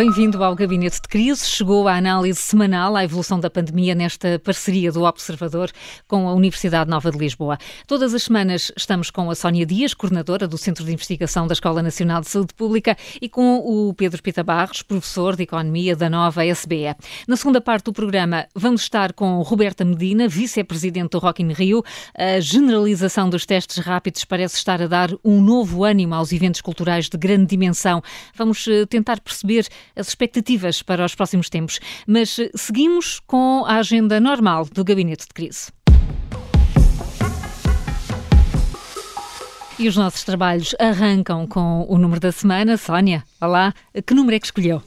Bem-vindo ao Gabinete de Crise. Chegou a análise semanal à evolução da pandemia nesta parceria do Observador com a Universidade Nova de Lisboa. Todas as semanas estamos com a Sónia Dias, coordenadora do Centro de Investigação da Escola Nacional de Saúde Pública, e com o Pedro Pita Barros, professor de Economia da Nova SBE. Na segunda parte do programa, vamos estar com Roberta Medina, vice-presidente do Rock in Rio. A generalização dos testes rápidos parece estar a dar um novo ânimo aos eventos culturais de grande dimensão. Vamos eh, tentar perceber as expectativas para os próximos tempos. Mas eh, seguimos com a agenda normal do Gabinete de Crise. E os nossos trabalhos arrancam com o número da semana. Sónia, olá, que número é que escolheu?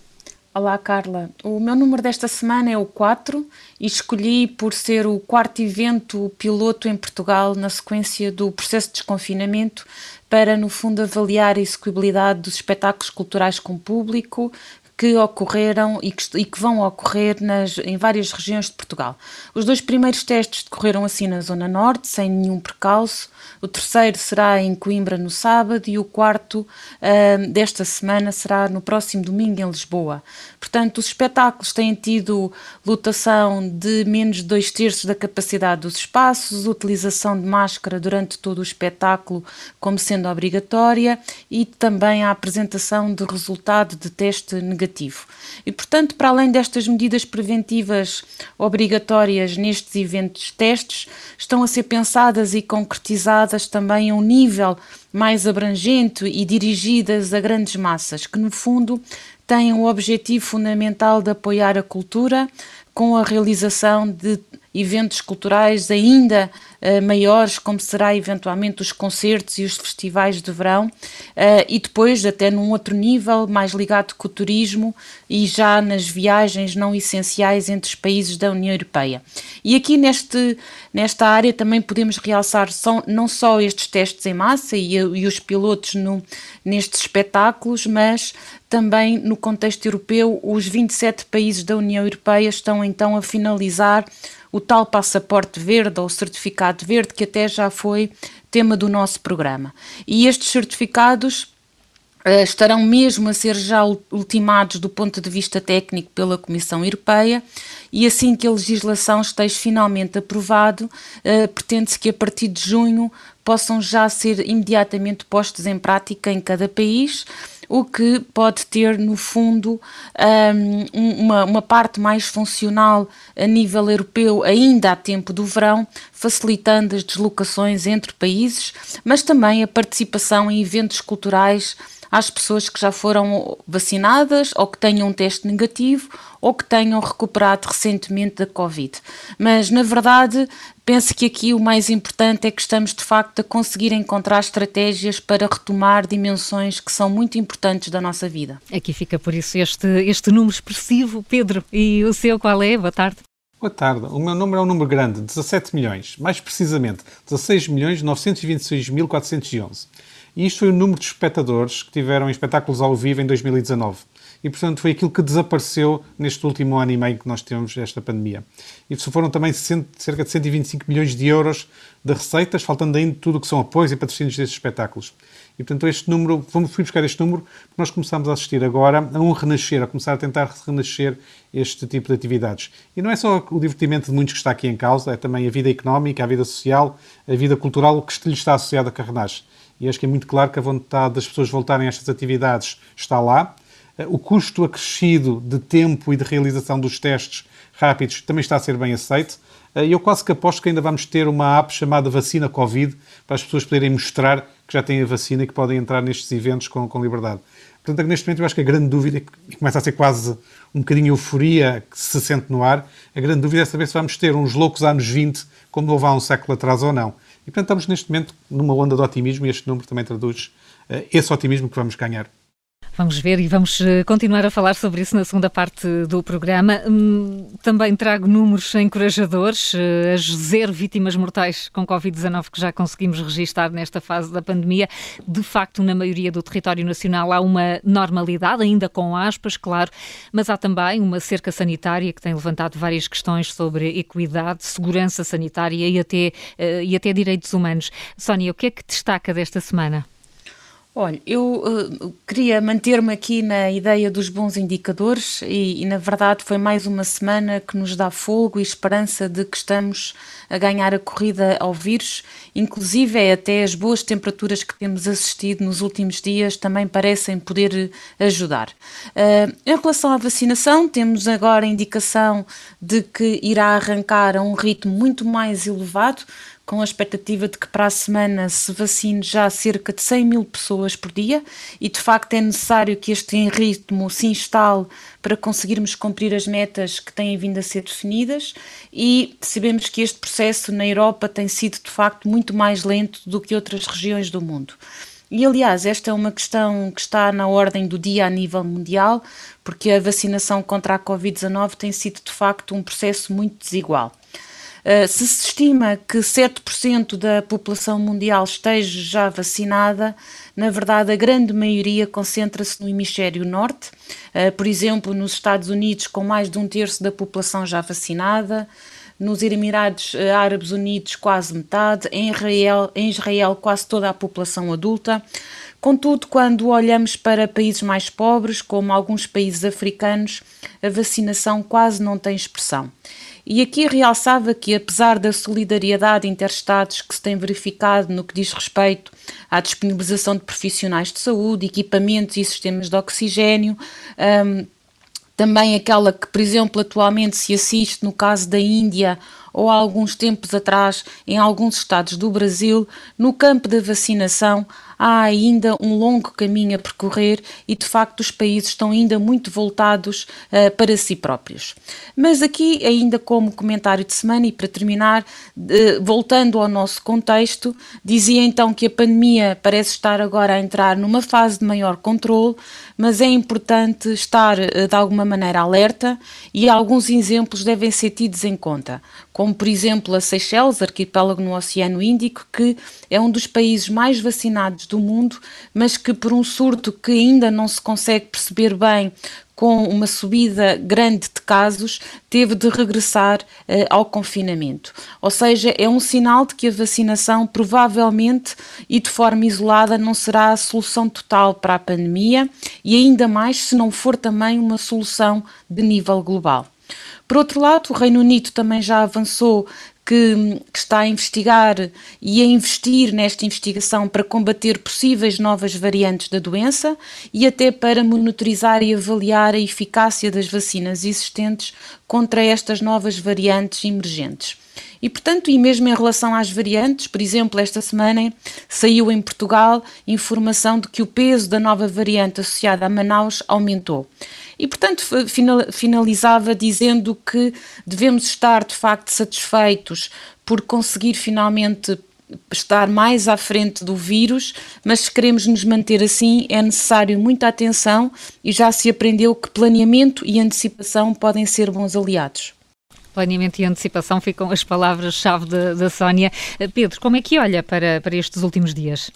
Olá, Carla. O meu número desta semana é o 4 e escolhi por ser o quarto evento piloto em Portugal na sequência do processo de desconfinamento para, no fundo, avaliar a execuibilidade dos espetáculos culturais com público, que ocorreram e que, e que vão ocorrer nas, em várias regiões de Portugal. Os dois primeiros testes decorreram assim na Zona Norte, sem nenhum percalço. O terceiro será em Coimbra no sábado e o quarto uh, desta semana será no próximo domingo em Lisboa. Portanto, os espetáculos têm tido lotação de menos de dois terços da capacidade dos espaços, utilização de máscara durante todo o espetáculo como sendo obrigatória e também a apresentação de resultado de teste negativo. E, portanto, para além destas medidas preventivas obrigatórias nestes eventos testes, estão a ser pensadas e concretizadas também a um nível mais abrangente e dirigidas a grandes massas, que no fundo têm o objetivo fundamental de apoiar a cultura com a realização de eventos culturais ainda uh, maiores, como será eventualmente os concertos e os festivais de verão, uh, e depois até num outro nível, mais ligado com o turismo e já nas viagens não essenciais entre os países da União Europeia. E aqui neste, nesta área também podemos realçar não só estes testes em massa e, e os pilotos no, nestes espetáculos, mas também no contexto europeu, os 27 países da União Europeia estão então a finalizar o tal passaporte verde ou certificado verde que até já foi tema do nosso programa. E estes certificados uh, estarão mesmo a ser já ultimados do ponto de vista técnico pela Comissão Europeia e assim que a legislação esteja finalmente aprovado, uh, pretende-se que a partir de junho possam já ser imediatamente postos em prática em cada país o que pode ter, no fundo, um, uma, uma parte mais funcional a nível europeu ainda a tempo do verão, facilitando as deslocações entre países, mas também a participação em eventos culturais às pessoas que já foram vacinadas ou que tenham um teste negativo ou que tenham recuperado recentemente da Covid. Mas, na verdade, penso que aqui o mais importante é que estamos de facto a conseguir encontrar estratégias para retomar dimensões que são muito importantes da nossa vida. Aqui fica por isso este, este número expressivo. Pedro, e o seu qual é? Boa tarde. Boa tarde. O meu número é um número grande, 17 milhões. Mais precisamente, 16 milhões 926 mil 411. E isto foi o número de espectadores que tiveram espetáculos ao vivo em 2019. E, portanto, foi aquilo que desapareceu neste último ano e meio que nós tivemos esta pandemia. E foram também cerca de 125 milhões de euros de receitas, faltando ainda tudo o que são apoios e patrocínios destes espetáculos. E, portanto, este número, vamos fui buscar este número, porque nós começamos a assistir agora a um renascer, a começar a tentar renascer este tipo de atividades. E não é só o divertimento de muitos que está aqui em causa, é também a vida económica, a vida social, a vida cultural, o que lhe está associado a Carrenage e acho que é muito claro que a vontade das pessoas voltarem a estas atividades está lá. Eh, o custo acrescido de tempo e de realização dos testes rápidos também está a ser bem aceito. Eh, e eu quase que aposto que ainda vamos ter uma app chamada Vacina Covid para as pessoas poderem mostrar que já têm a vacina e que podem entrar nestes eventos com, com liberdade. Portanto, neste momento eu acho que a grande dúvida, e começa a ser quase um bocadinho euforia que se sente no ar, a grande dúvida é saber se vamos ter uns loucos anos 20 como houve há um século atrás ou não. E, portanto, estamos neste momento numa onda de otimismo e este número também traduz uh, esse otimismo que vamos ganhar. Vamos ver e vamos eh, continuar a falar sobre isso na segunda parte do programa. Hum, também trago números encorajadores, eh, as zero vítimas mortais com Covid-19 que já conseguimos registar nesta fase da pandemia. De facto, na maioria do território nacional há uma normalidade, ainda com aspas, claro, mas há também uma cerca sanitária que tem levantado várias questões sobre equidade, segurança sanitária e até, eh, e até direitos humanos. Sónia, o que é que destaca desta semana? Olha, eu uh, queria manter-me aqui na ideia dos bons indicadores e, e, na verdade, foi mais uma semana que nos dá fogo e esperança de que estamos a ganhar a corrida ao vírus. Inclusive, é até as boas temperaturas que temos assistido nos últimos dias também parecem poder ajudar. Uh, em relação à vacinação, temos agora a indicação de que irá arrancar a um ritmo muito mais elevado com a expectativa de que para a semana se vacine já cerca de 100 mil pessoas por dia e de facto é necessário que este ritmo se instale para conseguirmos cumprir as metas que têm vindo a ser definidas e sabemos que este processo na Europa tem sido de facto muito mais lento do que outras regiões do mundo. E aliás, esta é uma questão que está na ordem do dia a nível mundial, porque a vacinação contra a Covid-19 tem sido de facto um processo muito desigual. Uh, se se estima que 7% da população mundial esteja já vacinada, na verdade a grande maioria concentra-se no hemisfério norte, uh, por exemplo, nos Estados Unidos, com mais de um terço da população já vacinada, nos Emirados uh, Árabes Unidos, quase metade, em Israel, em Israel, quase toda a população adulta. Contudo, quando olhamos para países mais pobres, como alguns países africanos, a vacinação quase não tem expressão. E aqui realçava que, apesar da solidariedade interestados que se tem verificado no que diz respeito à disponibilização de profissionais de saúde, equipamentos e sistemas de oxigênio, um, também aquela que, por exemplo, atualmente se assiste no caso da Índia ou há alguns tempos atrás em alguns estados do Brasil, no campo da vacinação há ainda um longo caminho a percorrer e, de facto, os países estão ainda muito voltados uh, para si próprios. Mas aqui, ainda como comentário de semana, e para terminar, voltando ao nosso contexto, dizia então que a pandemia parece estar agora a entrar numa fase de maior controle, mas é importante estar uh, de alguma maneira alerta e alguns exemplos devem ser tidos em conta, como por exemplo a Seychelles, arquipélago no Oceano Índico, que é um dos países mais vacinados do mundo, mas que por um surto que ainda não se consegue perceber bem com uma subida grande de casos, teve de regressar uh, ao confinamento. Ou seja, é um sinal de que a vacinação provavelmente e de forma isolada não será a solução total para a pandemia e ainda mais se não for também uma solução de nível global. Por outro lado, o Reino Unido também já avançou que, que, está a investigar e a investir nesta investigação para combater possíveis novas variantes da doença e até para monitorizar e avaliar a eficácia das vacinas existentes contra estas novas variantes emergentes. E, portanto, e mesmo em relação às variantes, por exemplo, esta semana saiu em Portugal informação de que o peso da nova variante associada a Manaus aumentou. E, portanto, finalizava dizendo que devemos estar de facto satisfeitos por conseguir finalmente estar mais à frente do vírus, mas se queremos nos manter assim, é necessário muita atenção e já se aprendeu que planeamento e antecipação podem ser bons aliados. Planeamento e antecipação ficam as palavras-chave da Sónia. Pedro, como é que olha para, para estes últimos dias?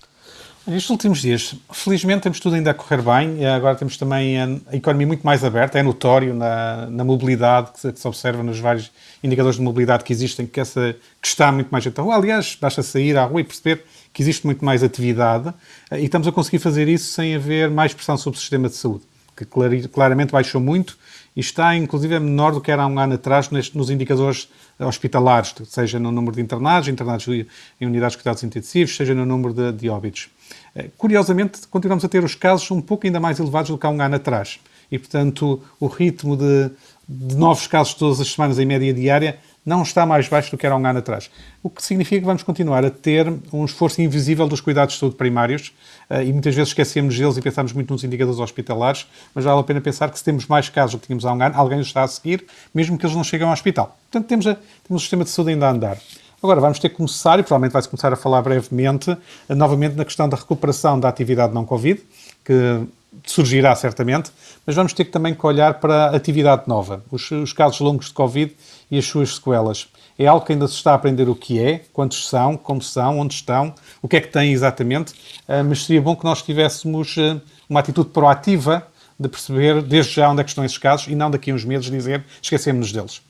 Nestes últimos dias, felizmente temos tudo ainda a correr bem, agora temos também a, economia muito mais aberta, é notório na, na mobilidade que se, que se, observa nos vários indicadores de mobilidade que existem, que, essa, que está muito mais gente à rua. Aliás, basta sair à rua e perceber que existe muito mais atividade e estamos a conseguir fazer isso sem haver mais pressão sobre o sistema de saúde, que claramente baixou muito e está inclusive menor do que era há um ano atrás neste, nos indicadores hospitalares, seja no número de internados, internados em unidades de cuidados intensivos, seja no número de, de óbitos. Eh, curiosamente, continuamos a ter os casos um pouco ainda mais elevados do que há um ano atrás. E, portanto, o ritmo de, de novos casos todas as semanas em média diária não está mais baixo do que era um ano atrás. O que significa que vamos continuar a ter um esforço invisível dos cuidados de saúde primários eh, e muitas vezes esquecemos deles e pensamos muito nos indicadores hospitalares, mas vale a pena pensar que se temos mais casos do que tínhamos há um ano, alguém os está a seguir, mesmo que eles não cheguem ao hospital. Portanto, temos, a, temos o sistema de saúde ainda a andar. Agora, vamos ter que começar, e provavelmente vai-se começar a falar brevemente, novamente na questão da recuperação da atividade não Covid, que surgirá certamente, mas vamos ter que também que olhar para a atividade nova, os, os, casos longos de Covid e as suas sequelas. É algo que ainda se está a aprender o que é, quantos são, como são, onde estão, o que é que têm exatamente, ah, mas seria bom que nós tivéssemos ah, uma atitude proativa de perceber desde já onde é que estão esses casos e não daqui a uns meses dizer esquecemos-nos deles.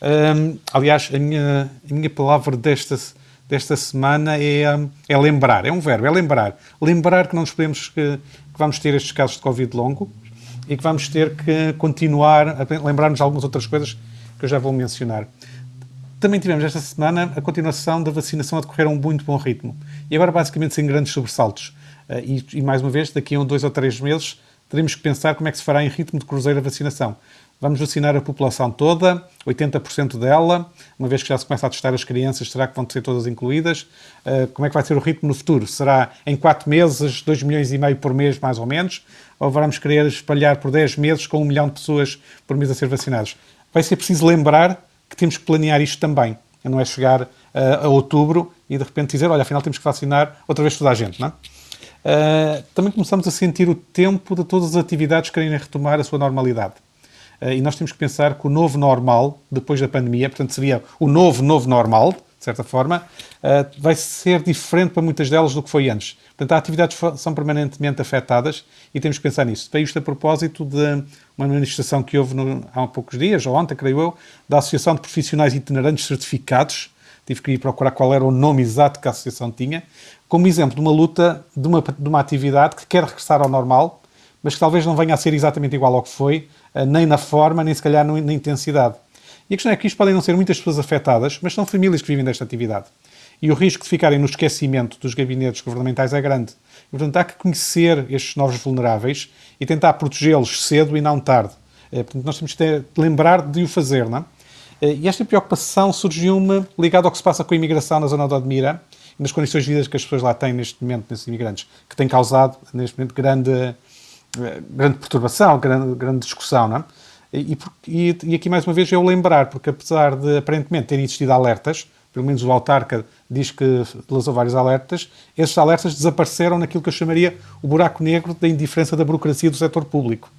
Um, aliás, a minha, a minha palavra desta, desta semana é, é lembrar, é um verbo, é lembrar. Lembrar que não nos podemos, que, vamos ter estes casos de Covid longo e que vamos ter que continuar a lembrar-nos de algumas outras coisas que eu já vou mencionar. Também tivemos esta semana a continuação da vacinação a decorrer a um muito bom ritmo. E agora, basicamente, sem grandes sobressaltos. Uh, e, e, mais uma vez, daqui a um, dois ou três meses, teremos que pensar como é que se fará em ritmo de cruzeiro a vacinação. Vamos vacinar a população toda, 80% dela, uma vez que já se começa a testar as crianças, será que vão ser todas incluídas? Uh, como é que vai ser o ritmo no futuro? Será em 4 meses, 2 milhões e meio por mês, mais ou menos? Ou vamos querer espalhar por 10 meses com 1 milhão de pessoas por mês a ser vacinadas? Vai ser preciso lembrar que temos que planear isto também. Não é chegar uh, a outubro e de repente dizer, olha, afinal temos que vacinar outra vez toda a gente, não é? Uh, também começamos a sentir o tempo de todas as atividades quererem retomar a sua normalidade. Uh, e nós temos que pensar que o novo normal, depois da pandemia, portanto seria o novo, novo normal, de certa forma, uh, vai ser diferente para muitas delas do que foi antes. Portanto, as atividades são permanentemente afetadas e temos que pensar nisso. Veio isto a propósito de uma manifestação que houve no, há poucos dias, ou ontem, creio eu, da Associação de Profissionais Itinerantes Certificados, tive que ir procurar qual era o nome exato que a associação tinha, como exemplo de uma luta, de uma, de uma atividade que quer regressar ao normal, mas que talvez não venha a ser exatamente igual ao que foi, eh, nem na forma, nem se calhar na intensidade. E a questão é que isto podem não ser muitas pessoas afetadas, mas são famílias que vivem desta atividade. E o risco de ficarem no esquecimento dos gabinetes governamentais é grande. E, portanto, há que conhecer estes novos vulneráveis e tentar protegê-los cedo e não tarde. Eh, portanto, nós temos que lembrar de o fazer, não é? Eh, e esta preocupação surgiu-me ligado ao que se passa com a imigração na zona de Odmira e nas condições de vida que as pessoas lá têm neste momento, nesses imigrantes, que tem causado, neste momento, grande, eh, grande perturbação, grande, grande discussão, não é? E, e, e, aqui, mais uma vez, eu lembrar, porque apesar de aparentemente terem existido alertas, pelo menos o autarca diz que lançou vários alertas, esses alertas desapareceram naquilo que eu chamaria o buraco negro da indiferença da burocracia do setor público.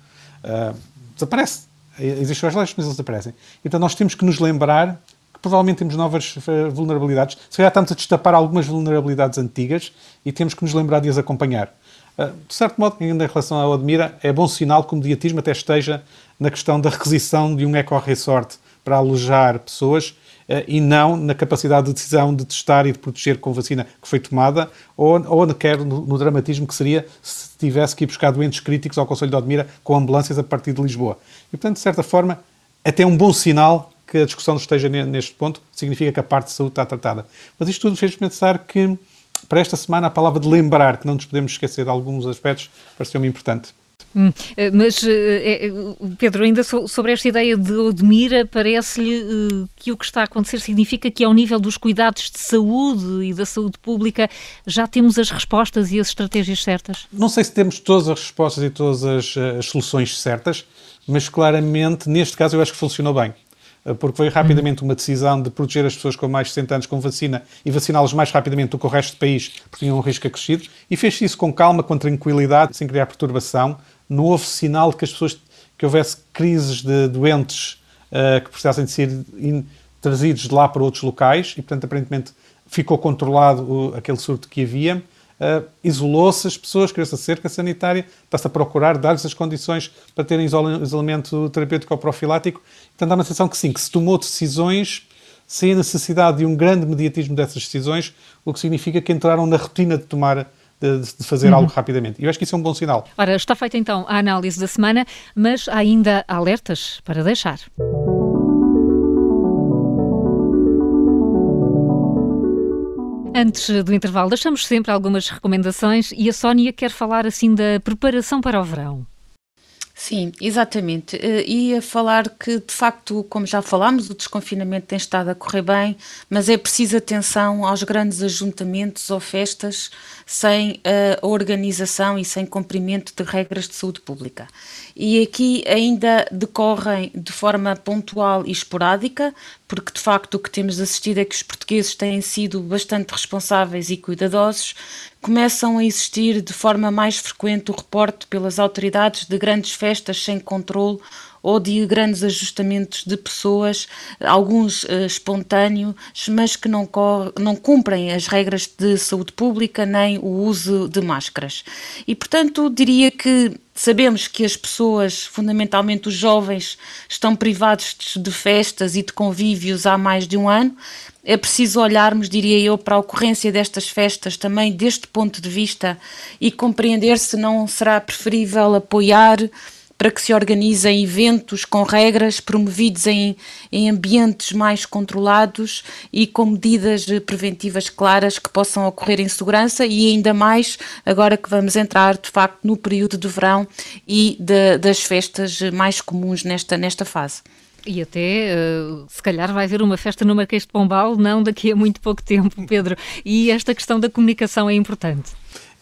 Uh, desaparece. Existem as leis, mas eles desaparecem. Então nós temos que nos lembrar que provavelmente temos novas eh, vulnerabilidades. Se calhar estamos a destapar algumas vulnerabilidades antigas e temos que nos lembrar de as acompanhar. Uh, de certo modo, ainda em relação ao Admira, é bom sinal que o mediatismo até esteja na questão da requisição de um eco-resort para alojar pessoas uh, e não na capacidade de decisão de testar e de proteger com vacina que foi tomada, ou, ou quer no, no, dramatismo que seria se tivesse que ir buscar doentes críticos ao Conselho de Odmira com ambulâncias a partir de Lisboa. E, portanto, de certa forma, até um bom sinal que a discussão esteja neste ponto, significa que a parte de saúde está tratada. Mas isto tudo fez pensar que, para esta semana, a palavra de lembrar, que não nos podemos esquecer de alguns aspectos, pareceu-me importante. Hum, eh, mas, eh, eh, Pedro, ainda sobre esta ideia de Odmira, parece-lhe que o que está a acontecer significa que, ao nível dos cuidados de saúde e da saúde pública, já temos as respostas e as estratégias certas? Não sei se temos todas as respostas e todas as, as soluções certas, mas claramente, neste caso, eu acho que funcionou bem porque veio rapidamente uma decisão de proteger as pessoas com mais de 60 anos com vacina e vaciná-los mais rapidamente do que o resto do país, porque tinham um risco acrescido, e fez isso com calma, com tranquilidade, sem criar perturbação, não houve sinal de que as pessoas que houvesse crises de doentes uh, que precisassem de ser in, trazidos de lá para outros locais e, portanto, aparentemente ficou controlado o, aquele surto que havia. Uh, Isolou-se as pessoas, criou-se a cerca sanitária, está-se a procurar dar-lhes as condições para terem isolamento terapêutico ou profilático. Portanto, há uma sensação que sim, que se tomou decisões sem a necessidade de um grande mediatismo dessas decisões, o que significa que entraram na rotina de tomar de, de fazer uhum. algo rapidamente. E eu acho que isso é um bom sinal. Ora, está feita então a análise da semana, mas há ainda alertas para deixar. Antes do intervalo, deixamos sempre algumas recomendações e a Sónia quer falar assim da preparação para o verão. Sim, exatamente. Uh, ia falar que, de facto, como já falámos, o desconfinamento tem estado a correr bem, mas é preciso atenção aos grandes ajuntamentos ou festas sem a organização e sem cumprimento de regras de saúde pública. E aqui ainda decorrem de forma pontual e esporádica, porque de facto o que temos assistido é que os portugueses têm sido bastante responsáveis e cuidadosos, começam a existir de forma mais frequente o reporte pelas autoridades de grandes festas sem controle ou de grandes ajustamentos de pessoas, alguns uh, espontâneos, mas que não, não cumprem as regras de saúde pública nem o uso de máscaras. E, portanto, diria que Sabemos que as pessoas, fundamentalmente os jovens, estão privados de festas e de convívios há mais de um ano. É preciso olharmos, diria eu, para a ocorrência destas festas também deste ponto de vista e compreender se não será preferível apoiar para que se organizem eventos com regras promovidos em, em ambientes mais controlados e com medidas preventivas claras que possam ocorrer em segurança e ainda mais agora que vamos entrar de facto no período de verão e de, das festas mais comuns nesta, nesta fase. E até, uh, se calhar, vai haver uma festa no Marquês de Pombal, não daqui a muito pouco tempo, Pedro. E esta questão da comunicação é importante.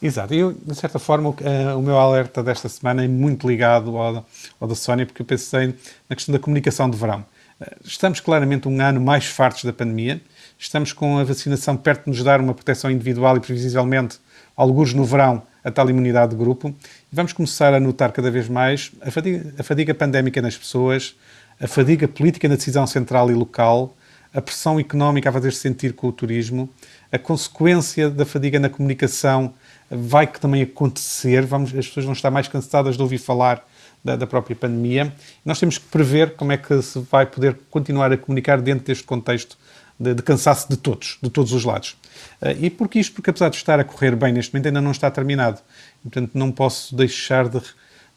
Exato, e de certa forma uh, o meu alerta desta semana é muito ligado ao, ao da Sónia, porque eu pensei na questão da comunicação de verão. Uh, estamos claramente um ano mais fartos da pandemia, estamos com a vacinação perto de nos dar uma proteção individual e previsivelmente, alguns no verão, a tal imunidade de grupo, e vamos começar a notar cada vez mais a fadiga, a fadiga pandémica nas pessoas, a fadiga política na decisão central e local, a pressão económica a fazer-se sentir com o turismo, a consequência da fadiga na comunicação vai que também acontecer, vamos, as pessoas vão estar mais cansadas de ouvir falar da, da, própria pandemia. Nós temos que prever como é que se vai poder continuar a comunicar dentro deste contexto de, de cansaço de todos, de todos os lados. Uh, e porque isto? Porque apesar de estar a correr bem neste momento, ainda não está terminado. Portanto, não posso deixar de,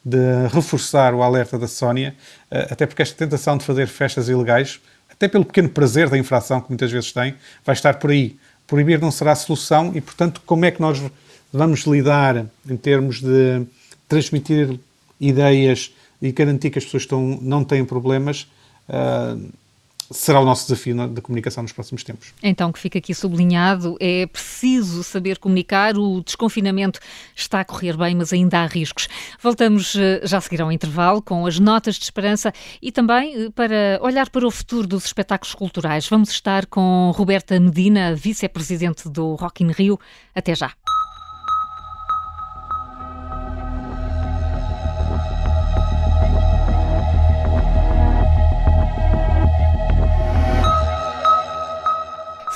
de reforçar o alerta da Sónia, uh, até porque esta tentação de fazer festas ilegais, até pelo pequeno prazer da infração que muitas vezes tem, vai estar por aí. Proibir não será a solução e, portanto, como é que nós vamos lidar em termos de transmitir ideias e garantir que as pessoas estão, não têm problemas, uh, será o nosso desafio da comunicação nos próximos tempos. Então, que fica aqui sublinhado, é preciso saber comunicar, o desconfinamento está a correr bem, mas ainda há riscos. Voltamos ah, já a seguir ao intervalo com as notas de esperança e também ah, para olhar para o futuro dos espetáculos culturais. Vamos estar com Roberta Medina, vice-presidente do Rock in Rio. Até já.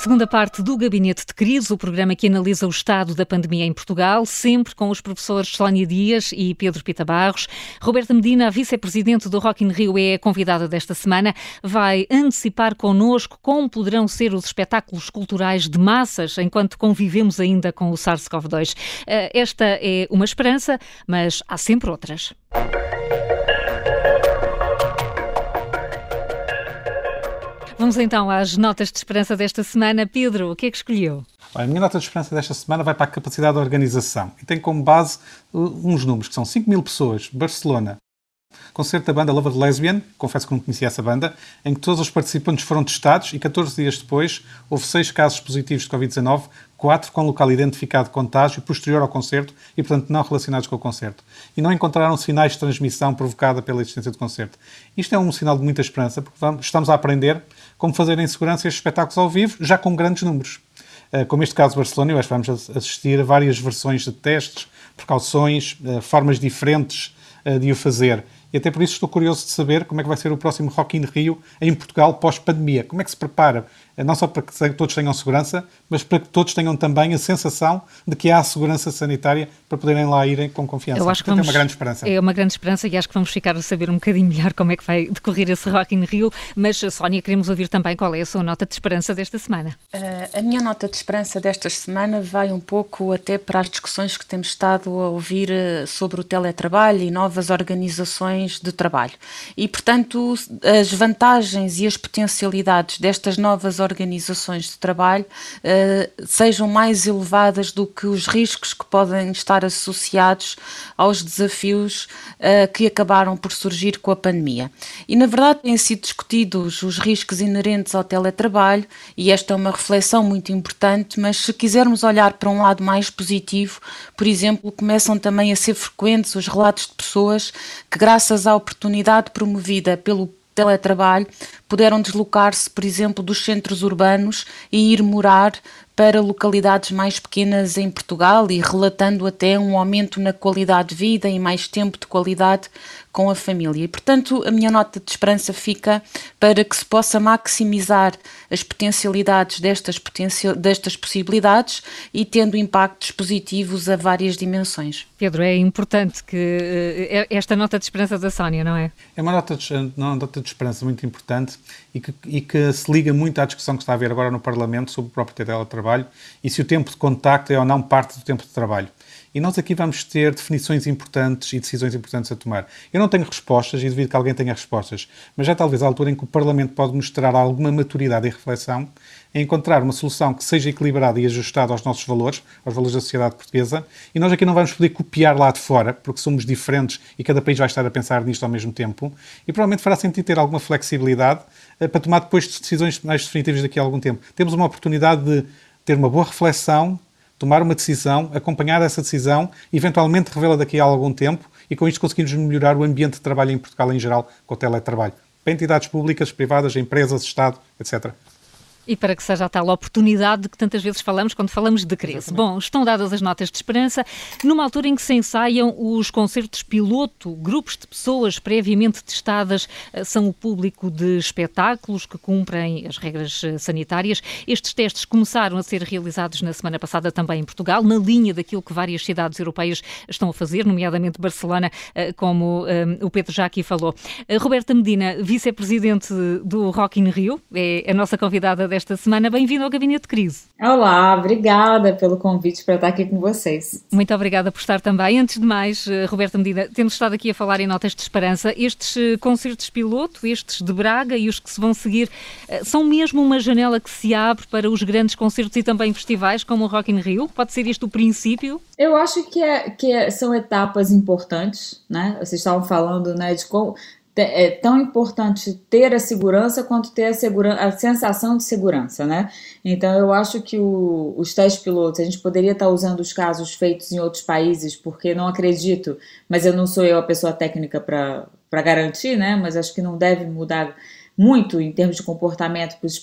Segunda parte do Gabinete de Crise, o programa que analisa o estado da pandemia em Portugal, sempre com os professores Sónia Dias e Pedro Pita Barros. Roberta Medina, vice-presidente do Rock in Rio, é a convidada desta semana. Vai antecipar connosco como poderão ser os espetáculos culturais de massas enquanto convivemos ainda com o SARS-CoV-2. Eh, esta é uma esperança, mas há sempre outras. Vamos então às notas de esperança desta semana. Pedro, o que é que escolheu? A minha nota de esperança desta semana vai para a capacidade de organização e tem como base uh, uns números, que são 5 mil pessoas, Barcelona, concerto da banda Lover Lesbian, confesso que não conhecia essa banda, em que todos os participantes foram testados e 14 dias depois houve 6 casos positivos de Covid-19, 4 com local identificado de contágio posterior ao concerto e, portanto, não relacionados com o concerto. E não encontraram sinais de transmissão provocada pela existência do concerto. Isto é um sinal de muita esperança, porque vamos, estamos a aprender como fazer em segurança estes espetáculos ao vivo, já com grandes números. Eh, como este caso de Barcelona, eu acho que vamos assistir a várias versões de testes, precauções, eh, formas diferentes eh, de o fazer. E até por isso estou curioso de saber como é que vai ser o próximo Rock in Rio em Portugal pós-pandemia. Como é que se prepara não só para que todos tenham segurança, mas para que todos tenham também a sensação de que há segurança sanitária para poderem lá irem com confiança. Eu acho que vamos, é uma grande esperança. É uma grande esperança e acho que vamos ficar a saber um bocadinho melhor como é que vai decorrer esse Rock in Rio. Mas, Sónia, queremos ouvir também qual é a sua nota de esperança desta semana. Uh, a minha nota de esperança desta semana vai um pouco até para as discussões que temos estado a ouvir eh, sobre o teletrabalho e novas organizações de trabalho. E, portanto, as vantagens e as potencialidades destas novas organizações de trabalho uh, sejam mais elevadas do que os riscos que podem estar associados aos desafios uh, que acabaram por surgir com a pandemia. E, na verdade, têm sido discutidos os riscos inerentes ao teletrabalho, e esta é uma reflexão muito importante, mas se quisermos olhar para um lado mais positivo, por exemplo, começam também a ser frequentes os relatos de pessoas que, graças à oportunidade promovida pelo teletrabalho puderam deslocar-se, por exemplo, dos centros urbanos e ir morar para localidades mais pequenas em Portugal e relatando até um aumento na qualidade de vida e mais tempo de qualidade com a família. E, portanto, a minha nota de esperança fica para que se possa maximizar as potencialidades destas, potencial, destas possibilidades e tendo impactos positivos a várias dimensões. Pedro, é importante que uh, esta nota de esperança da Sónia, não é? É uma nota de, uma nota de esperança muito importante e que, e que se liga muito à discussão que está a haver agora no Parlamento sobre o próprio teletrabalho e se o tempo de contacto é ou não parte do tempo de trabalho. E nós aqui vamos ter definições importantes e decisões importantes a tomar. Eu não tenho respostas e devido que alguém tenha respostas, mas já talvez a altura em que o Parlamento pode mostrar alguma maturidade e reflexão em encontrar uma solução que seja equilibrada e ajustada aos nossos valores, aos valores da sociedade portuguesa. E nós aqui não vamos poder copiar lá de fora, porque somos diferentes e cada país vai estar a pensar nisto ao mesmo tempo. E provavelmente fará sentido ter alguma flexibilidade uh, para tomar depois decisões mais definitivas daqui a algum tempo. Temos uma oportunidade de ter uma boa reflexão, tomar uma decisão, acompanhar essa decisão, eventualmente revê-la daqui a algum tempo e com isto conseguimos melhorar o ambiente de trabalho em Portugal em geral com o teletrabalho. Para entidades públicas, privadas, empresas, Estado, etc. E para que seja a tal oportunidade de que tantas vezes falamos quando falamos de crise. Bom, estão dadas as notas de esperança, numa altura em que se ensaiam os concertos piloto, grupos de pessoas previamente testadas eh, são o público de espetáculos que cumprem as regras eh, sanitárias. Estes testes começaram a ser realizados na semana passada também em Portugal, na linha daquilo que várias cidades europeias estão a fazer, nomeadamente Barcelona, eh, como o Pedro já aqui falou. Roberta Medina, vice-presidente do Rock in Rio, é a nossa convidada desta semana. Bem-vindo ao Gabinete de Crise. Olá, obrigada pelo convite para estar aqui com vocês. Muito obrigada por estar também. Antes de mais, eh, Roberta Medina, temos estado aqui a falar em notas de esperança. Estes eh, concertos piloto, estes de Braga e os que se vão seguir, eh, são mesmo uma janela que se abre para os grandes concertos e também festivais como o Rock in Rio? Pode ser isto o princípio? Eu acho que, é, que é, são etapas importantes, né? Vocês estavam falando né, de como é tão importante ter a segurança quanto ter a, segura, a sensação de segurança, né? Então eu acho que o, os testes pilotos, a gente poderia estar usando os casos feitos em outros países, porque não acredito, mas eu não sou eu a pessoa técnica para garantir, né? Mas acho que não deve mudar muito em termos de comportamento os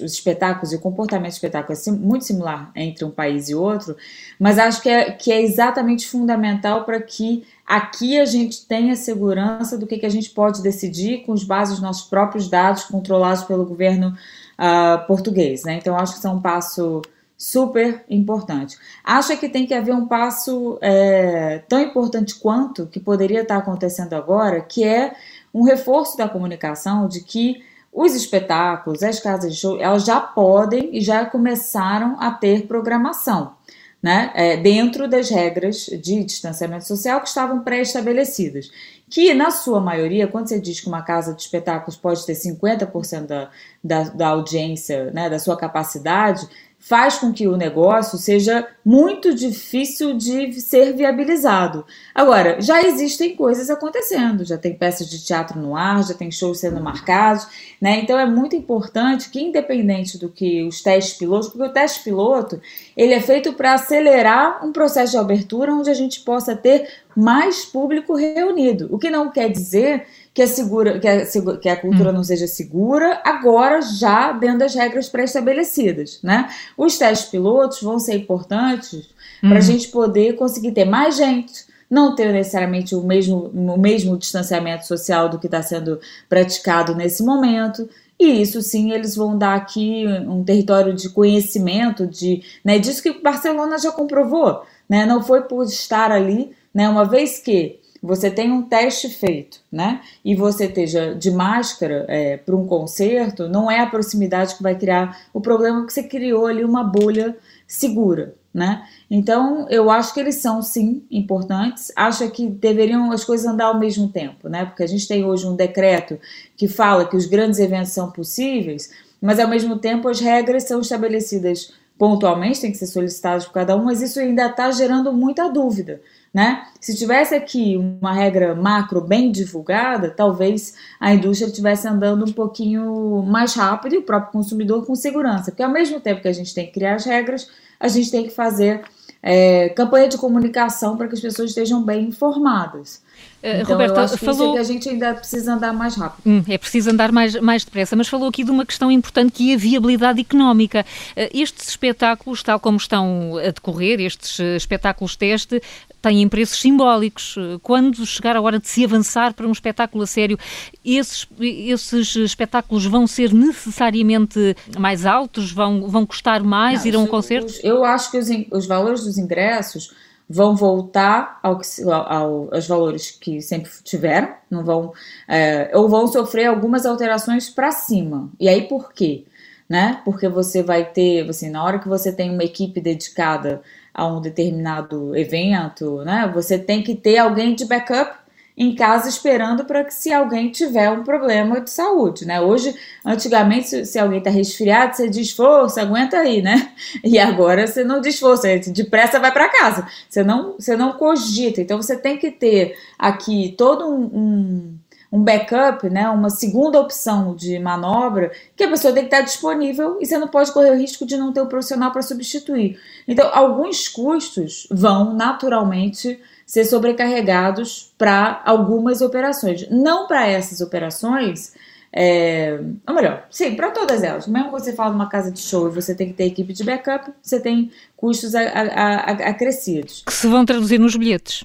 espetáculos, e o comportamento do espetáculo é muito similar entre um país e outro, mas acho que é, que é exatamente fundamental para que aqui a gente tenha segurança do que, que a gente pode decidir com os bases dos nossos próprios dados controlados pelo governo uh, português. Né? Então, acho que isso é um passo super importante. Acho que tem que haver um passo é, tão importante quanto que poderia estar acontecendo agora, que é um reforço da comunicação de que os espetáculos, as casas de show, elas já podem e já começaram a ter programação, né? É, dentro das regras de distanciamento social que estavam pré-estabelecidas. Que, na sua maioria, quando você diz que uma casa de espetáculos pode ter 50% da, da, da audiência, né, da sua capacidade, faz com que o negócio seja muito difícil de ser viabilizado. Agora, já existem coisas acontecendo, já tem peças de teatro no ar, já tem shows sendo marcados, né? Então é muito importante que, independente do que os testes pilotos, porque o teste piloto ele é feito para acelerar um processo de abertura onde a gente possa ter mais público reunido. O que não quer dizer que a, segura, que a, que a cultura hum. não seja segura, agora já dentro das regras pré-estabelecidas. Né? Os testes pilotos vão ser importantes hum. para a gente poder conseguir ter mais gente, não ter necessariamente o mesmo, o mesmo distanciamento social do que está sendo praticado nesse momento. E isso sim, eles vão dar aqui um território de conhecimento, de, né, disso que Barcelona já comprovou. Né? Não foi por estar ali, né, uma vez que você tem um teste feito, né? E você esteja de máscara é, para um concerto, não é a proximidade que vai criar o problema que você criou ali uma bolha segura, né? Então, eu acho que eles são sim importantes. Acho que deveriam as coisas andar ao mesmo tempo, né? Porque a gente tem hoje um decreto que fala que os grandes eventos são possíveis, mas ao mesmo tempo as regras são estabelecidas pontualmente, tem que ser solicitadas por cada um, mas isso ainda está gerando muita dúvida. Né? Se tivesse aqui uma regra macro bem divulgada, talvez a indústria estivesse andando um pouquinho mais rápido e o próprio consumidor com segurança. Porque ao mesmo tempo que a gente tem que criar as regras, a gente tem que fazer é, campanha de comunicação para que as pessoas estejam bem informadas. Uh, então, Roberta, falou... é que a gente ainda precisa andar mais rápido. Hum, é preciso andar mais, mais depressa, mas falou aqui de uma questão importante que é a viabilidade económica. Uh, estes espetáculos, tal como estão a decorrer, estes uh, espetáculos teste, têm preços simbólicos. Quando chegar a hora de se avançar para um espetáculo a sério, esses, esses espetáculos vão ser necessariamente mais altos? Vão, vão custar mais? Não, ir a um concerto? Eu acho que os, os valores dos ingressos vão voltar ao, ao, aos valores que sempre tiveram, não vão, é, ou vão sofrer algumas alterações para cima. E aí por quê? Né? Porque você vai ter, assim, na hora que você tem uma equipe dedicada a um determinado evento, né? Você tem que ter alguém de backup em casa esperando para que se alguém tiver um problema de saúde, né? Hoje, antigamente, se, se alguém está resfriado, você diz força, aguenta aí, né? E agora você não diz força, depressa vai para casa. Você não, você não cogita. Então você tem que ter aqui todo um, um, um backup, né? Uma segunda opção de manobra que a pessoa tem que estar disponível e você não pode correr o risco de não ter o um profissional para substituir. Então, alguns custos vão naturalmente ser sobrecarregados para algumas operações. Não para essas operações, é, ou melhor, sim, para todas elas. Mesmo quando você fala de uma casa de show e você tem que ter equipe de backup, você tem custos acrescidos. Que se vão traduzir nos bilhetes.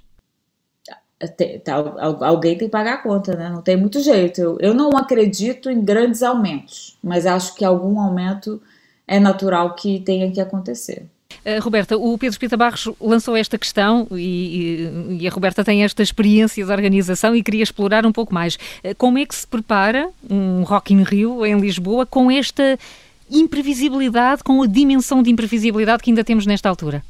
Tem, tá, alguém tem que pagar a conta, né? Não tem muito jeito. Eu, eu não acredito em grandes aumentos, mas acho que algum aumento é natural que tenha que acontecer. Uh, Roberta, o Pedro Pita Barros lançou esta questão e, e, a Roberta tem esta experiência de organização e queria explorar um pouco mais. Uh, como é que se prepara um Rock in Rio em Lisboa com esta imprevisibilidade, com a dimensão de imprevisibilidade que ainda temos nesta altura?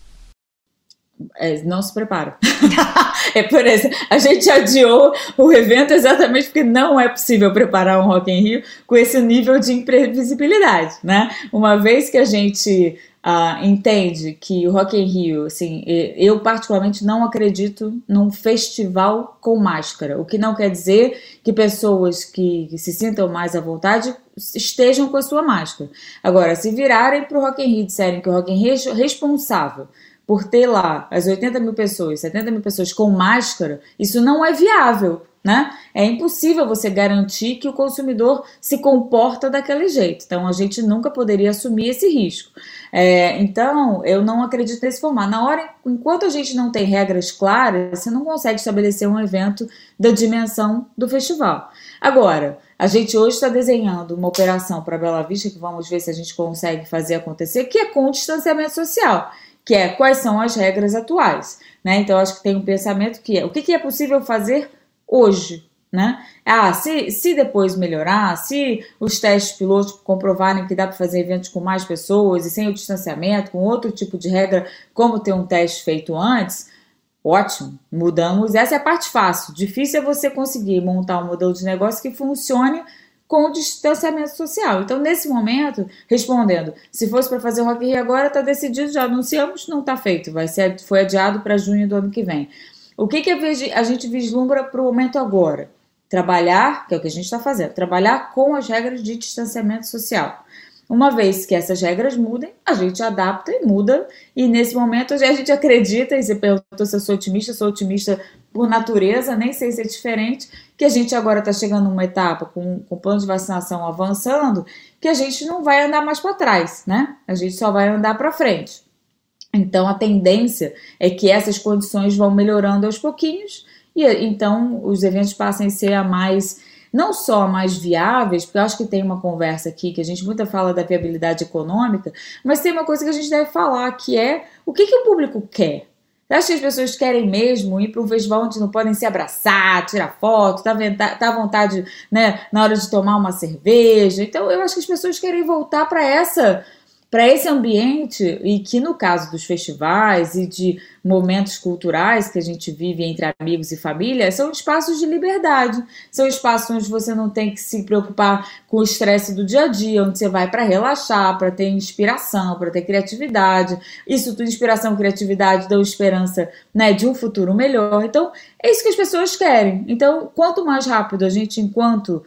É, não se prepara. é por isso. A gente adiou o evento exatamente porque não é possível preparar um Rock in Rio com esse nível de imprevisibilidade, né? Uma vez que a gente uh, entende que o Rock in Rio, assim, eu particularmente não acredito num festival com máscara, o que não quer dizer que pessoas que, que se sintam mais à vontade estejam com a sua máscara. Agora, se virarem para o Rock in Rio e disserem que o Rock in Rio é responsável por ter lá as 80 mil pessoas, 70 mil pessoas com máscara, isso não é viável. Né? É impossível você garantir que o consumidor se comporta daquele jeito. Então a gente nunca poderia assumir esse risco. É, então eu não acredito nesse formato. Na hora, enquanto a gente não tem regras claras, você não consegue estabelecer um evento da dimensão do festival. Agora, a gente hoje está desenhando uma operação para Bela Vista que vamos ver se a gente consegue fazer acontecer, que é com distanciamento social que é quais são as regras atuais. Né? Então, acho que tem um pensamento que é o que, que é possível fazer hoje. Né? Ah, se, se depois melhorar, se os testes pilotos comprovarem que dá para fazer eventos com mais pessoas e sem o distanciamento, com outro tipo de regra, como ter um teste feito antes, ótimo, mudamos. Essa é a parte fácil. Difícil é você conseguir montar um modelo de negócio que funcione com o distanciamento social. Então, nesse momento, respondendo, se fosse para fazer o Rock in Rio agora, está decidido, já anunciamos, não está feito, vai ser, foi adiado para junho do ano que vem. O que, que a gente vislumbra para o momento agora? Trabalhar, que é o que a gente está fazendo, trabalhar com as regras de distanciamento social. Uma vez que essas regras mudem, a gente adapta e muda, e nesse momento a gente acredita, e você perguntou se eu sou otimista, sou otimista por natureza, nem sei se é diferente, que a gente agora está chegando numa etapa com, com o plano de vacinação avançando, que a gente não vai andar mais para trás, né? A gente só vai andar para frente. Então a tendência é que essas condições vão melhorando aos pouquinhos e então os eventos passem a ser a mais não só mais viáveis, porque eu acho que tem uma conversa aqui que a gente muito fala da viabilidade econômica, mas tem uma coisa que a gente deve falar que é o que, que o público quer. Você acha que as pessoas querem mesmo ir para um festival onde não podem se abraçar, tirar foto, tá, tá à vontade né, na hora de tomar uma cerveja? Então eu acho que as pessoas querem voltar para essa para esse ambiente, e que no caso dos festivais e de momentos culturais que a gente vive entre amigos e família, são espaços de liberdade. São espaços onde você não tem que se preocupar com o estresse do dia a dia, onde você vai para relaxar, para ter inspiração, para ter criatividade. Isso tudo, inspiração criatividade, dão esperança né, de um futuro melhor. Então, é isso que as pessoas querem. Então, quanto mais rápido a gente, enquanto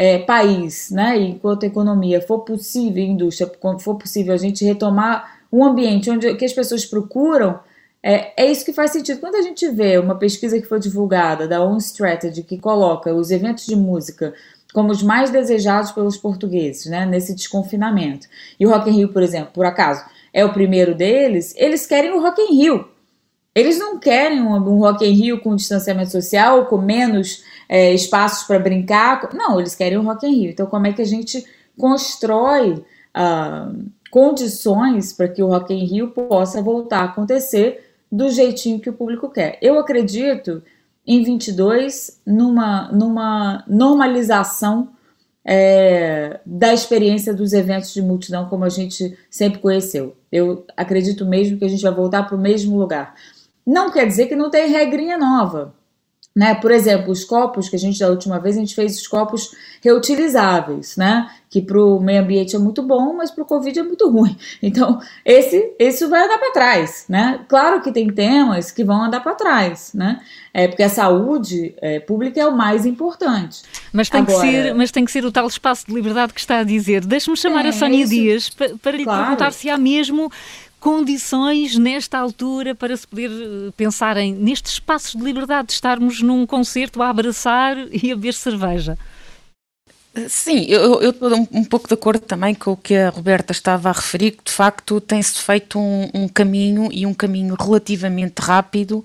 é, país, né, enquanto economia for possível, indústria, for possível a gente retomar um ambiente onde que as pessoas procuram É, é isso que faz sentido. Quando a gente vê uma pesquisa que foi divulgada da On Strategy que coloca os eventos de música como os mais desejados pelos portugueses, né, nesse desconfinamento. E o Rock in Rio, por exemplo, por acaso, é o primeiro deles, eles querem o Rock in Rio. Eles não querem um, um Rock in Rio com distanciamento social, com menos é, espaços para brincar. Não, eles querem o Rock in Rio. Então, como é que a gente constrói uh, condições para que o Rock in Rio possa voltar a acontecer do jeitinho que o público quer. Eu acredito em 22 numa, numa normalização é, da experiência dos eventos de multidão como a gente sempre conheceu. Eu acredito mesmo que a gente vai voltar para o mesmo lugar. Não quer dizer que não tem regrinha nova. Né? Por exemplo, os copos que a gente da última vez a gente fez os copos reutilizáveis, né? Que para o meio ambiente é muito bom, mas para o Covid é muito ruim. Então, esse, esse vai andar para trás, né? Claro que tem temas que vão andar para trás, né? É porque a saúde é, pública é o mais importante. Mas tem, Agora, que ser, mas tem que ser o tal espaço de liberdade que está a dizer. Deixe-me chamar é, a isso, Dias para, para lhe claro. perguntar se há mesmo condições nesta altura para se poder eh, pensar em nestes espaços de liberdade de estarmos num concerto a abraçar e a beber cerveja? Sim, eu, estou um, um, pouco de acordo também com o que a Roberta estava a referir, que de facto tem-se feito um, um, caminho e um caminho relativamente rápido uh,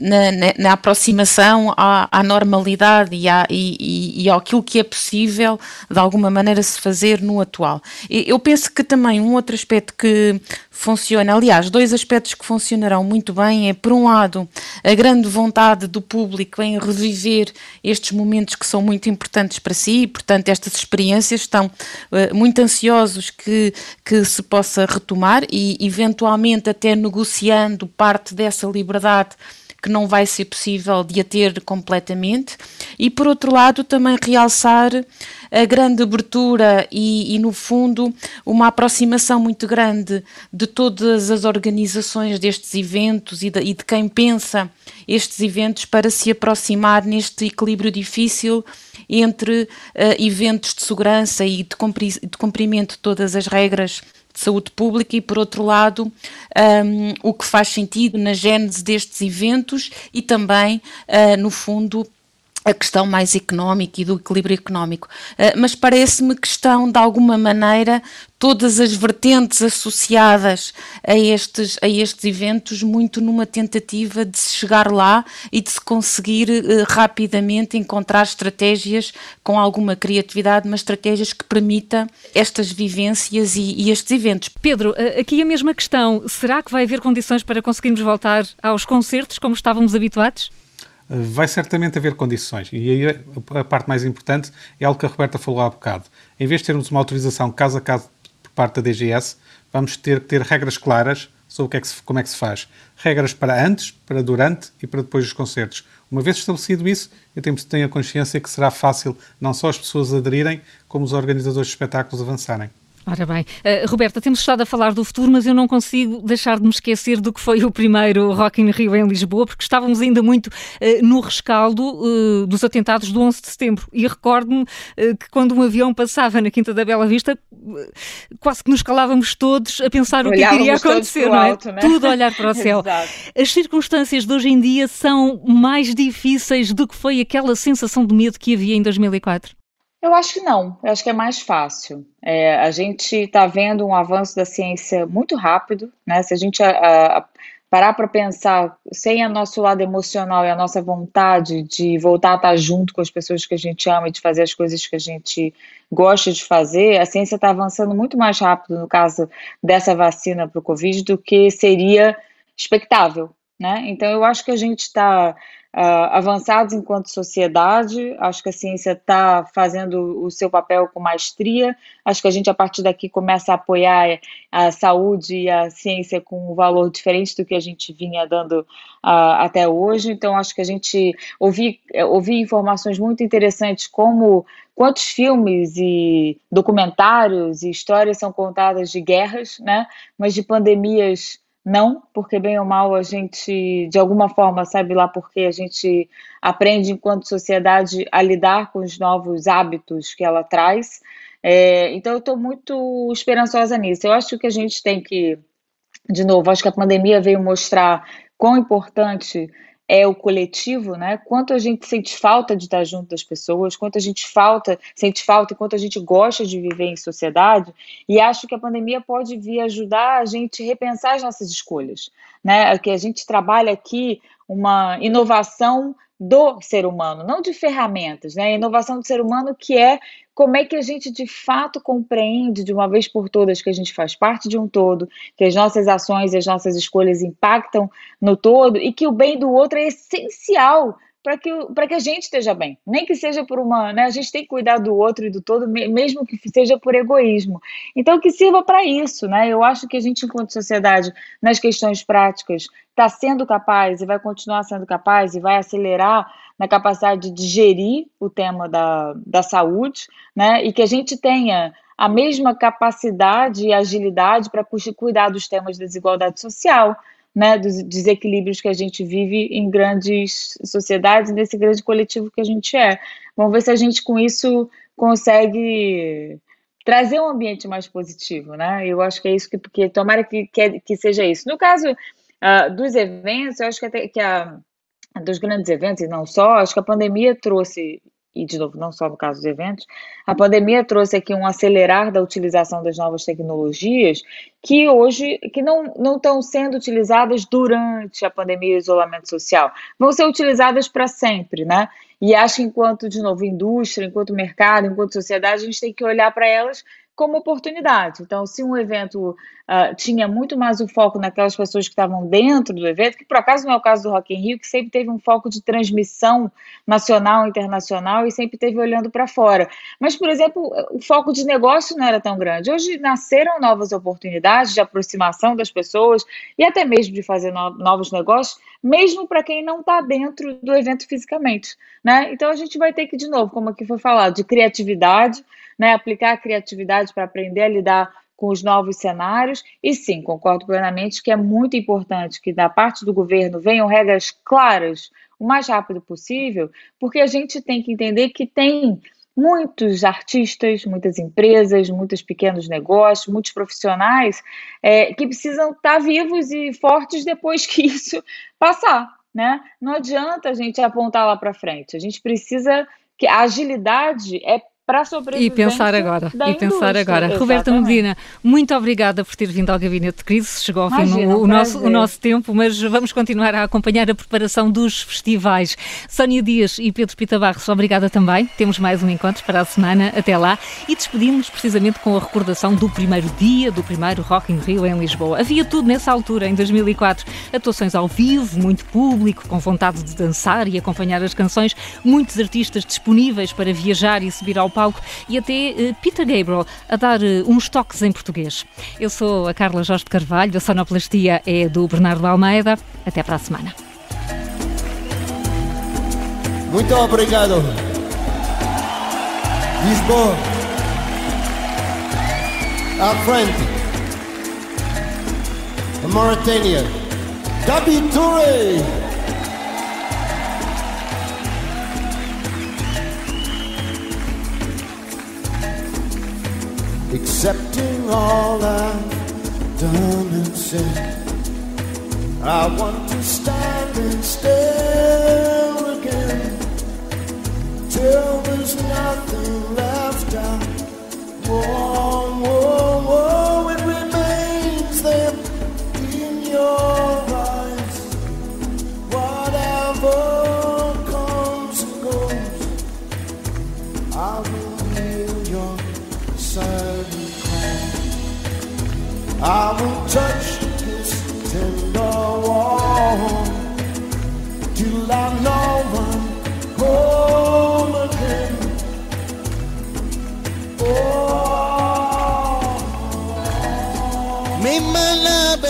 na, na, na, aproximação à, à normalidade e, à, e, e àquilo que é possível de alguma maneira se fazer no atual. Eu penso que também um outro aspecto que funciona, aliás, dois aspectos que funcionarão muito bem é, por um lado, a grande vontade do público em reviver estes momentos que são muito importantes para si, portanto, estas experiências estão uh, muito ansiosos que, que se possa retomar e, eventualmente, até negociando parte dessa liberdade que não vai ser possível de a ter completamente, e por outro lado também realçar a grande abertura e, e, no fundo, uma aproximação muito grande de todas as organizações destes eventos e de, e de quem pensa estes eventos para se aproximar neste equilíbrio difícil entre uh, eventos de segurança e de, cumpri de cumprimento de todas as regras de saúde pública e, por outro lado, um, o que faz sentido na gênese destes eventos e também, uh, no fundo, a questão mais económica e do equilíbrio económico, uh, mas parece-me que estão, de alguma maneira, todas as vertentes associadas a estes, a estes eventos, muito numa tentativa de se chegar lá e de se conseguir uh, rapidamente encontrar estratégias com alguma criatividade, mas estratégias que permitam estas vivências e, e estes eventos. Pedro, eh, aqui a mesma questão, será que vai haver condições para conseguirmos voltar aos concertos como estávamos habituados? Vai certamente haver condições. E aí a parte mais importante é algo que a Roberta falou há bocado. Em vez de termos uma autorização caso a caso por parte da DGS, vamos ter que ter regras claras sobre o que é que se, como é que se faz. Regras para antes, para durante e para depois dos concertos. Uma vez estabelecido isso, eu tenho, a consciência que será fácil não só as pessoas aderirem, como os organizadores de espetáculos avançarem. Ora bem, uh, Roberta, temos estado a falar do futuro, mas eu não consigo deixar de me esquecer do que foi o primeiro Rock in Rio em Lisboa, porque estávamos ainda muito uh, no rescaldo uh, dos atentados do 11 de setembro. E recordo-me que quando um avião passava na Quinta da Bela Vista, quase que nos calávamos todos a pensar o que, é que iria acontecer, não é? Alto, né? Tudo a olhar para o céu. As circunstâncias de hoje em dia são mais difíceis do que foi aquela sensação de medo que havia em 2004? Eu acho que não, eu acho que é mais fácil. É, a gente está vendo um avanço da ciência muito rápido, né? Se a gente a, a, parar para pensar, sem o nosso lado emocional e a nossa vontade de voltar a estar junto com as pessoas que a gente ama e de fazer as coisas que a gente gosta de fazer, a ciência está avançando muito mais rápido no caso dessa vacina para o Covid do que seria expectável, né? Então eu acho que a gente está uh, avançados enquanto sociedade. Acho que a ciência está fazendo o seu papel com maestria. Acho que a gente, a partir daqui, começa a apoiar a saúde e a ciência com um valor diferente do que a gente vinha dando uh, até hoje. Então, acho que a gente ouvi, ouvi informações muito interessantes, como quantos filmes e documentários e histórias são contadas de guerras, né? Mas de pandemias não, porque bem ou mal a gente, de alguma forma, sabe lá porque a gente aprende enquanto sociedade a lidar com os novos hábitos que ela traz. É, então, eu estou muito esperançosa nisso. Eu acho que a gente tem que de novo, acho que a pandemia veio mostrar quão importante é o coletivo, né? Quanto a gente sente falta de estar junto das pessoas, quanto a gente falta, sente falta e quanto a gente gosta de viver em sociedade. E acho que a pandemia pode vir ajudar a gente repensar as nossas escolhas, né? Que a gente trabalha aqui uma inovação do ser humano, não de ferramentas, né? A inovação do ser humano que é como é que a gente de fato compreende de uma vez por todas que a gente faz parte de um todo, que as nossas ações e as nossas escolhas impactam no todo e que o bem do outro é essencial para que, que a gente esteja bem. Nem que seja por uma. Né, a gente tem que cuidar do outro e do todo, mesmo que seja por egoísmo. Então, que sirva para isso. Né? Eu acho que a gente, enquanto sociedade, nas questões práticas, está sendo capaz e vai continuar sendo capaz e vai acelerar na capacidade de gerir o tema da, da saúde, né? e que a gente tenha a mesma capacidade e agilidade para cuidar dos temas da desigualdade social né, dos desequilíbrios que a gente vive em grandes sociedades, nesse grande coletivo que a gente é. Vamos ver se a gente com isso consegue trazer um ambiente mais positivo, né? Eu acho que é isso que, porque tomara que, que, que seja isso. No caso uh, dos eventos, eu acho que, até, que a, dos grandes eventos e não só, acho que a pandemia trouxe e de novo, não só no caso dos eventos, a pandemia trouxe aqui um acelerar da utilização das novas tecnologias que hoje que não, não estão sendo utilizadas durante a pandemia e o isolamento social. Vão ser utilizadas para sempre, né? E acho que enquanto, de novo, indústria, enquanto mercado, enquanto sociedade, a gente tem que olhar para elas como oportunidade. Então, se um evento uh, tinha muito mais o foco naquelas pessoas que estavam dentro do evento, que por acaso não é o caso do Rock in Rio, que sempre teve um foco de transmissão nacional, internacional e sempre teve olhando para fora. Mas, por exemplo, o foco de negócio não era tão grande. Hoje nasceram novas oportunidades de aproximação das pessoas e até mesmo de fazer no novos negócios, mesmo para quem não está dentro do evento fisicamente. Né? Então, a gente vai ter que, de novo, como aqui foi falado, de criatividade, né, aplicar a criatividade para aprender a lidar com os novos cenários. E sim, concordo plenamente que é muito importante que da parte do governo venham regras claras o mais rápido possível, porque a gente tem que entender que tem muitos artistas, muitas empresas, muitos pequenos negócios, muitos profissionais é, que precisam estar vivos e fortes depois que isso passar. Né? Não adianta a gente apontar lá para frente. A gente precisa que a agilidade é para a sobrevivência E pensar agora, e pensar agora. Exatamente. Roberta Medina, muito obrigada por ter vindo ao Gabinete de Crise. Chegou ao Imagina, fim o, o nosso, o nosso tempo, mas vamos continuar a acompanhar a preparação dos festivais. Sónia Dias e Pedro Pita Barros, obrigada também. Temos mais um encontro para a semana. Até lá. E despedimos precisamente com a recordação do primeiro dia do primeiro Rock in Rio em Lisboa. Havia tudo nessa altura, em 2004. Atuações ao vivo, muito público, com vontade de dançar e acompanhar as canções. Muitos artistas disponíveis para viajar e subir ao palco e até uh, Peter Gabriel a dar uh, uns toques em português. Eu sou a Carla Jorge Carvalho, a sonoplastia é do Bernardo Almeida. Até para a semana. Muito obrigado. Lisboa. À frente. A Mauritania. Gabi Touré. Accepting all I've done and said. I want to stand and still again till there's nothing left out. Whoa, I will touch this tender wall till I know I'm home again. Oh, me my love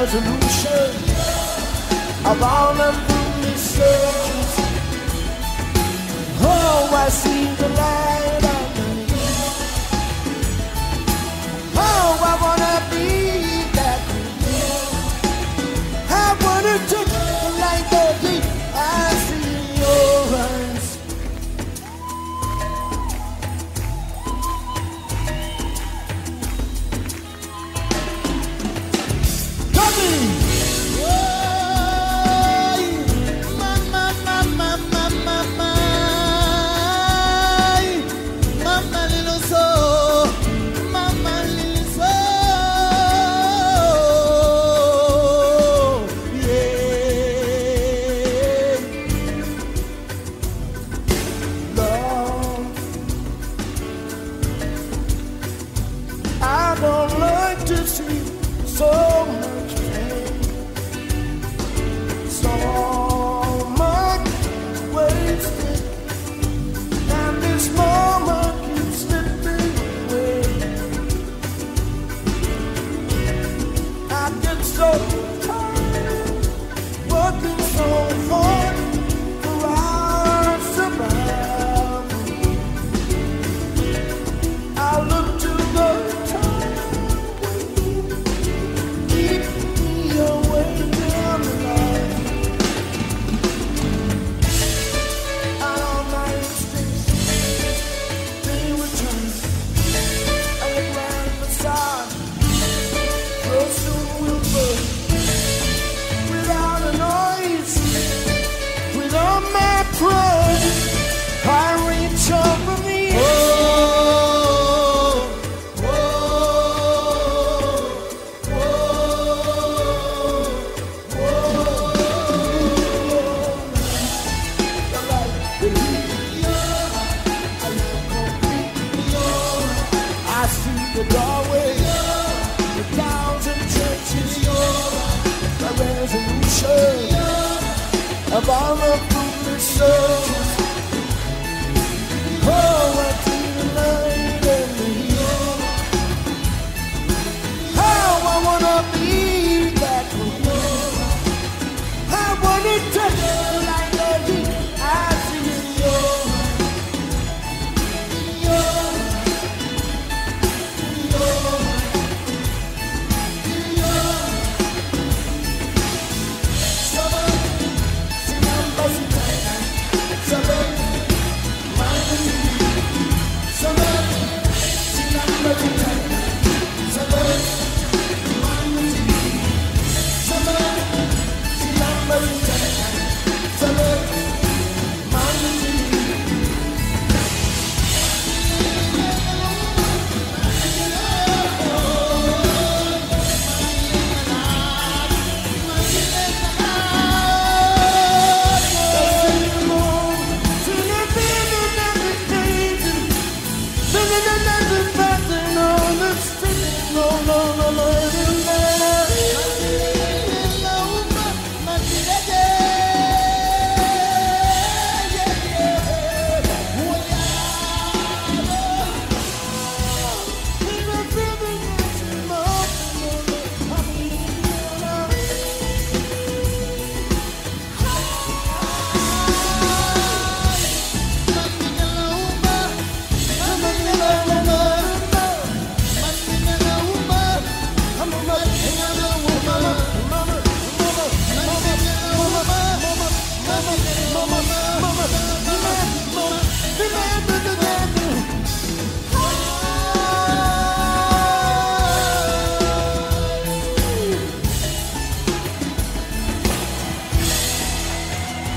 resolution of all of the misfortunes. Oh, I see the light.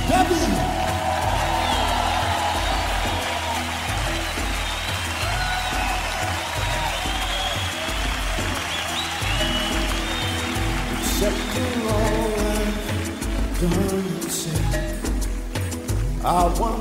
W. Accepting all I've done and said, I want.